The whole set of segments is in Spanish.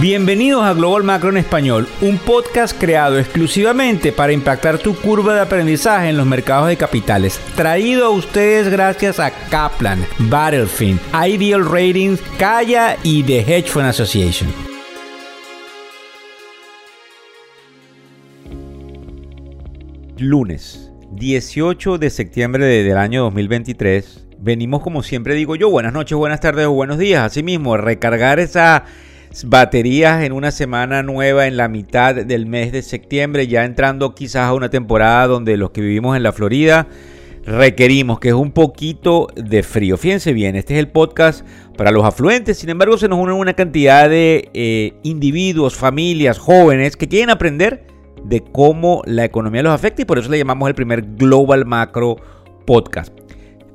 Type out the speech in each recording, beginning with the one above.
Bienvenidos a Global Macro en Español, un podcast creado exclusivamente para impactar tu curva de aprendizaje en los mercados de capitales. Traído a ustedes gracias a Kaplan, Battlefield, Ideal Ratings, Kaya y The Hedge Fund Association. Lunes 18 de septiembre del año 2023. Venimos como siempre digo yo, buenas noches, buenas tardes o buenos días. Asimismo, recargar esa baterías en una semana nueva en la mitad del mes de septiembre, ya entrando quizás a una temporada donde los que vivimos en la Florida requerimos que es un poquito de frío. Fíjense bien, este es el podcast para los afluentes, sin embargo se nos unen una cantidad de eh, individuos, familias, jóvenes que quieren aprender de cómo la economía los afecta y por eso le llamamos el primer Global Macro Podcast.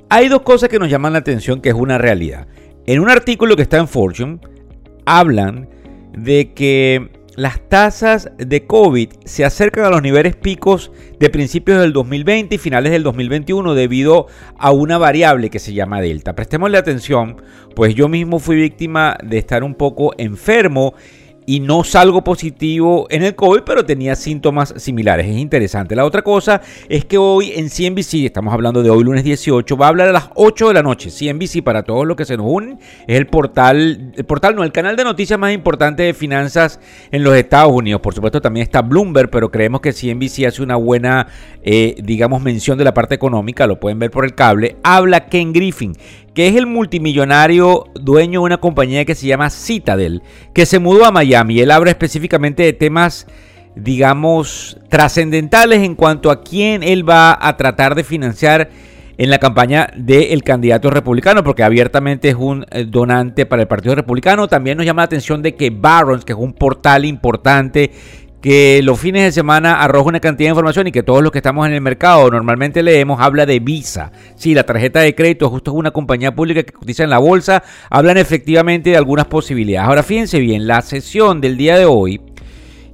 Hay dos cosas que nos llaman la atención que es una realidad. En un artículo que está en Fortune, hablan de que las tasas de COVID se acercan a los niveles picos de principios del 2020 y finales del 2021 debido a una variable que se llama Delta. Prestémosle atención, pues yo mismo fui víctima de estar un poco enfermo y no salgo positivo en el COVID, pero tenía síntomas similares. Es interesante. La otra cosa es que hoy en CNBC, estamos hablando de hoy lunes 18, va a hablar a las 8 de la noche. CNBC para todos los que se nos unen es el portal, el portal no, el canal de noticias más importante de finanzas en los Estados Unidos. Por supuesto también está Bloomberg, pero creemos que CNBC hace una buena, eh, digamos, mención de la parte económica. Lo pueden ver por el cable. Habla Ken Griffin que es el multimillonario dueño de una compañía que se llama Citadel, que se mudó a Miami. Él habla específicamente de temas, digamos, trascendentales en cuanto a quién él va a tratar de financiar en la campaña del candidato republicano, porque abiertamente es un eh, donante para el Partido Republicano. También nos llama la atención de que Barron's, que es un portal importante que los fines de semana arroja una cantidad de información y que todos los que estamos en el mercado normalmente leemos, habla de Visa. Sí, la tarjeta de crédito justo es una compañía pública que cotiza en la bolsa, hablan efectivamente de algunas posibilidades. Ahora fíjense bien, la sesión del día de hoy,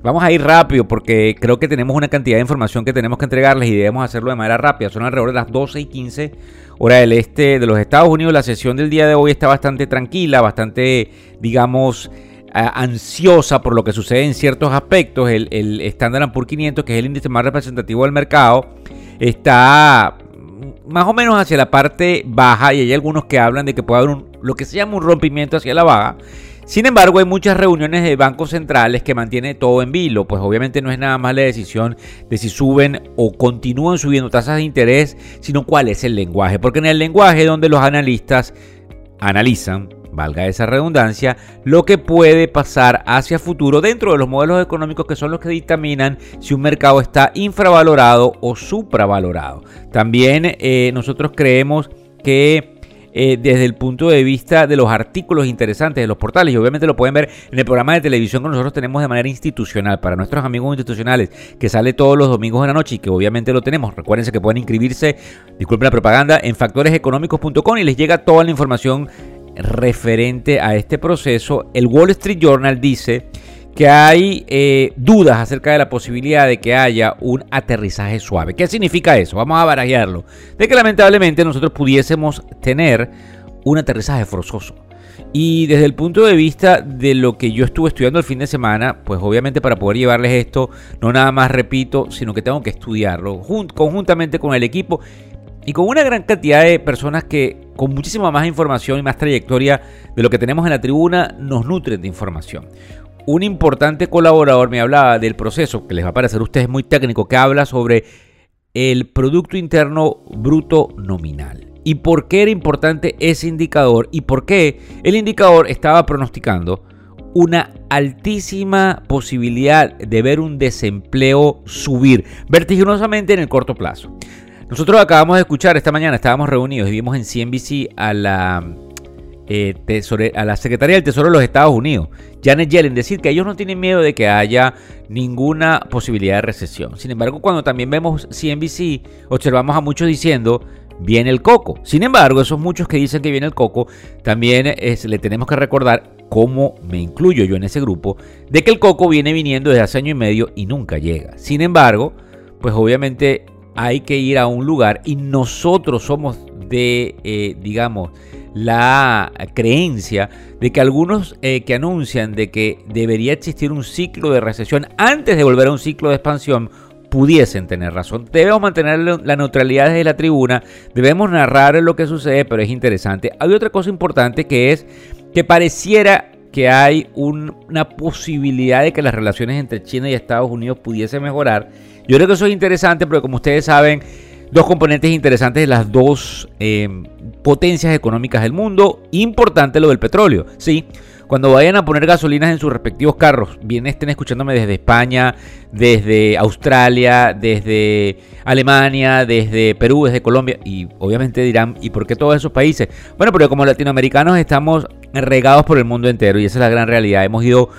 vamos a ir rápido porque creo que tenemos una cantidad de información que tenemos que entregarles y debemos hacerlo de manera rápida. Son alrededor de las 12 y 15 hora del este de los Estados Unidos. La sesión del día de hoy está bastante tranquila, bastante, digamos, ansiosa por lo que sucede en ciertos aspectos, el, el Standard Poor's 500, que es el índice más representativo del mercado, está más o menos hacia la parte baja y hay algunos que hablan de que puede haber lo que se llama un rompimiento hacia la baja. Sin embargo, hay muchas reuniones de bancos centrales que mantienen todo en vilo, pues obviamente no es nada más la decisión de si suben o continúan subiendo tasas de interés, sino cuál es el lenguaje, porque en el lenguaje donde los analistas analizan valga esa redundancia, lo que puede pasar hacia futuro dentro de los modelos económicos que son los que dictaminan si un mercado está infravalorado o supravalorado. También eh, nosotros creemos que eh, desde el punto de vista de los artículos interesantes de los portales. Y obviamente lo pueden ver en el programa de televisión que nosotros tenemos de manera institucional para nuestros amigos institucionales, que sale todos los domingos de la noche y que obviamente lo tenemos. Recuérdense que pueden inscribirse, disculpen la propaganda, en factoreseconómicos.com y les llega toda la información referente a este proceso, el Wall Street Journal dice que hay eh, dudas acerca de la posibilidad de que haya un aterrizaje suave. ¿Qué significa eso? Vamos a barajearlo. De que lamentablemente nosotros pudiésemos tener un aterrizaje forzoso. Y desde el punto de vista de lo que yo estuve estudiando el fin de semana, pues obviamente para poder llevarles esto, no nada más repito, sino que tengo que estudiarlo conjuntamente con el equipo y con una gran cantidad de personas que con muchísima más información y más trayectoria de lo que tenemos en la tribuna nos nutren de información. Un importante colaborador me hablaba del proceso, que les va a parecer ustedes muy técnico, que habla sobre el Producto Interno Bruto Nominal. Y por qué era importante ese indicador y por qué el indicador estaba pronosticando una altísima posibilidad de ver un desempleo subir vertiginosamente en el corto plazo. Nosotros acabamos de escuchar esta mañana, estábamos reunidos y vimos en CNBC a la, eh, Secretaría del Tesoro de los Estados Unidos, Janet Yellen, decir que ellos no tienen miedo de que haya ninguna posibilidad de recesión. Sin embargo, cuando también vemos CNBC, observamos a muchos diciendo viene el coco. Sin embargo, esos muchos que dicen que viene el coco, también le tenemos que recordar, cómo me incluyo yo en ese grupo, de que el coco viene viniendo desde hace año y medio y nunca llega. Sin embargo, pues obviamente hay que ir a un lugar y nosotros somos de, eh, digamos, la creencia de que algunos eh, que anuncian de que debería existir un ciclo de recesión antes de volver a un ciclo de expansión pudiesen tener razón. Debemos mantener la neutralidad desde la tribuna, debemos narrar lo que sucede, pero es interesante. Hay otra cosa importante que es que pareciera que hay una posibilidad de que las relaciones entre China y Estados Unidos pudiesen mejorar. Yo creo que eso es interesante porque como ustedes saben, dos componentes interesantes de las dos eh, potencias económicas del mundo. Importante lo del petróleo, sí. Cuando vayan a poner gasolinas en sus respectivos carros, bien estén escuchándome desde España, desde Australia, desde Alemania, desde Perú, desde Colombia, y obviamente dirán, ¿y por qué todos esos países? Bueno, porque como latinoamericanos estamos regados por el mundo entero y esa es la gran realidad. Hemos ido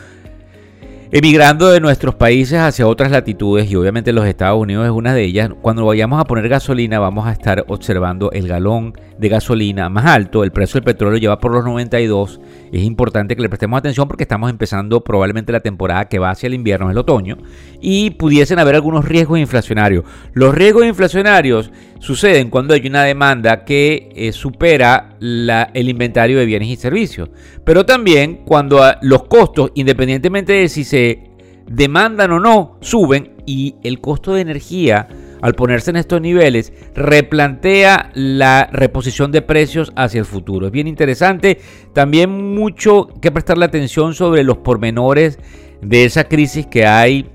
emigrando de nuestros países hacia otras latitudes y obviamente los Estados Unidos es una de ellas. Cuando vayamos a poner gasolina vamos a estar observando el galón de gasolina más alto, el precio del petróleo lleva por los 92. Es importante que le prestemos atención porque estamos empezando probablemente la temporada que va hacia el invierno, el otoño, y pudiesen haber algunos riesgos inflacionarios. Los riesgos inflacionarios suceden cuando hay una demanda que eh, supera el inventario de bienes y servicios, pero también cuando ah, los costos, independientemente de si se demandan o no, suben y el costo de energía al ponerse en estos niveles, replantea la reposición de precios hacia el futuro. Es bien interesante. También mucho que prestarle atención sobre los pormenores de esa crisis que hay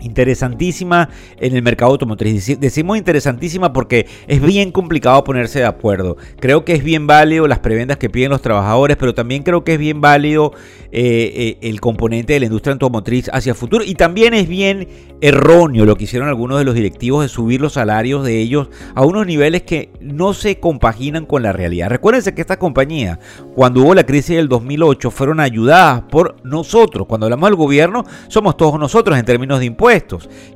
interesantísima en el mercado automotriz. Decimos interesantísima porque es bien complicado ponerse de acuerdo. Creo que es bien válido las prebendas que piden los trabajadores, pero también creo que es bien válido eh, eh, el componente de la industria automotriz hacia el futuro. Y también es bien erróneo lo que hicieron algunos de los directivos de subir los salarios de ellos a unos niveles que no se compaginan con la realidad. Recuérdense que estas compañías, cuando hubo la crisis del 2008, fueron ayudadas por nosotros. Cuando hablamos del gobierno, somos todos nosotros en términos de impuestos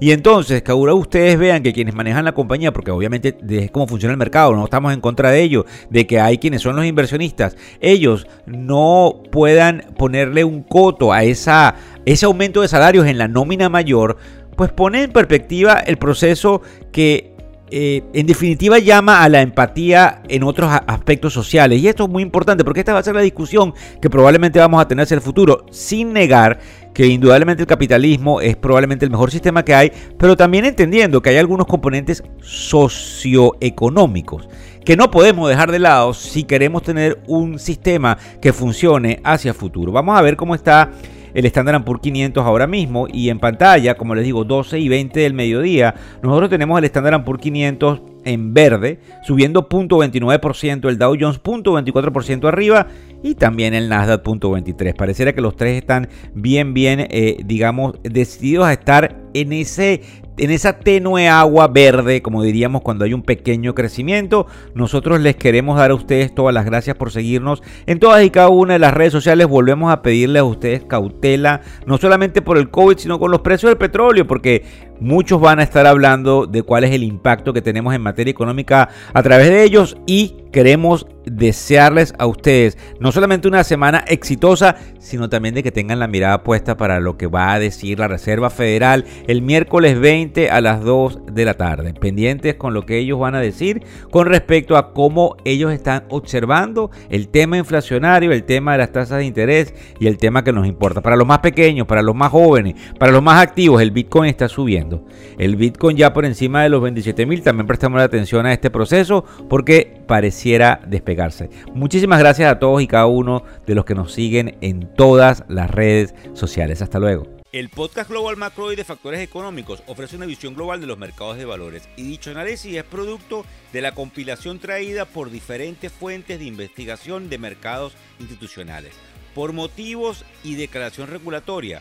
y entonces, que ahora ustedes vean que quienes manejan la compañía, porque obviamente es cómo funciona el mercado, no estamos en contra de ello, de que hay quienes son los inversionistas, ellos no puedan ponerle un coto a ese aumento de salarios en la nómina mayor, pues pone en perspectiva el proceso que eh, en definitiva llama a la empatía en otros aspectos sociales. Y esto es muy importante porque esta va a ser la discusión que probablemente vamos a tener hacia el futuro, sin negar que indudablemente el capitalismo es probablemente el mejor sistema que hay, pero también entendiendo que hay algunos componentes socioeconómicos que no podemos dejar de lado si queremos tener un sistema que funcione hacia el futuro. Vamos a ver cómo está el Standard Poor's 500 ahora mismo y en pantalla, como les digo, 12 y 20 del mediodía, nosotros tenemos el Standard Poor's 500 en verde, subiendo 0.29%, el Dow Jones 0.24% arriba y también el Nasdaq 0.23. Pareciera que los tres están bien, bien, eh, digamos, decididos a estar en ese en esa tenue agua verde, como diríamos cuando hay un pequeño crecimiento. Nosotros les queremos dar a ustedes todas las gracias por seguirnos en todas y cada una de las redes sociales. Volvemos a pedirles a ustedes cautela, no solamente por el COVID, sino con los precios del petróleo, porque muchos van a estar hablando de cuál es el impacto que tenemos en materia económica a través de ellos y queremos desearles a ustedes no solamente una semana exitosa, sino también de que tengan la mirada puesta para lo que va a decir la Reserva Federal el miércoles 20 a las 2 de la tarde. Pendientes con lo que ellos van a decir con respecto a cómo ellos están observando el tema inflacionario, el tema de las tasas de interés y el tema que nos importa. Para los más pequeños, para los más jóvenes, para los más activos, el Bitcoin está subiendo. El Bitcoin ya por encima de los 27 mil, también prestamos atención a este proceso porque pareciera despegarse. Muchísimas gracias a todos y cada uno de los que nos siguen en todas las redes sociales. Hasta luego. El podcast Global Macro y de Factores Económicos ofrece una visión global de los mercados de valores y dicho análisis es producto de la compilación traída por diferentes fuentes de investigación de mercados institucionales. Por motivos y declaración regulatoria,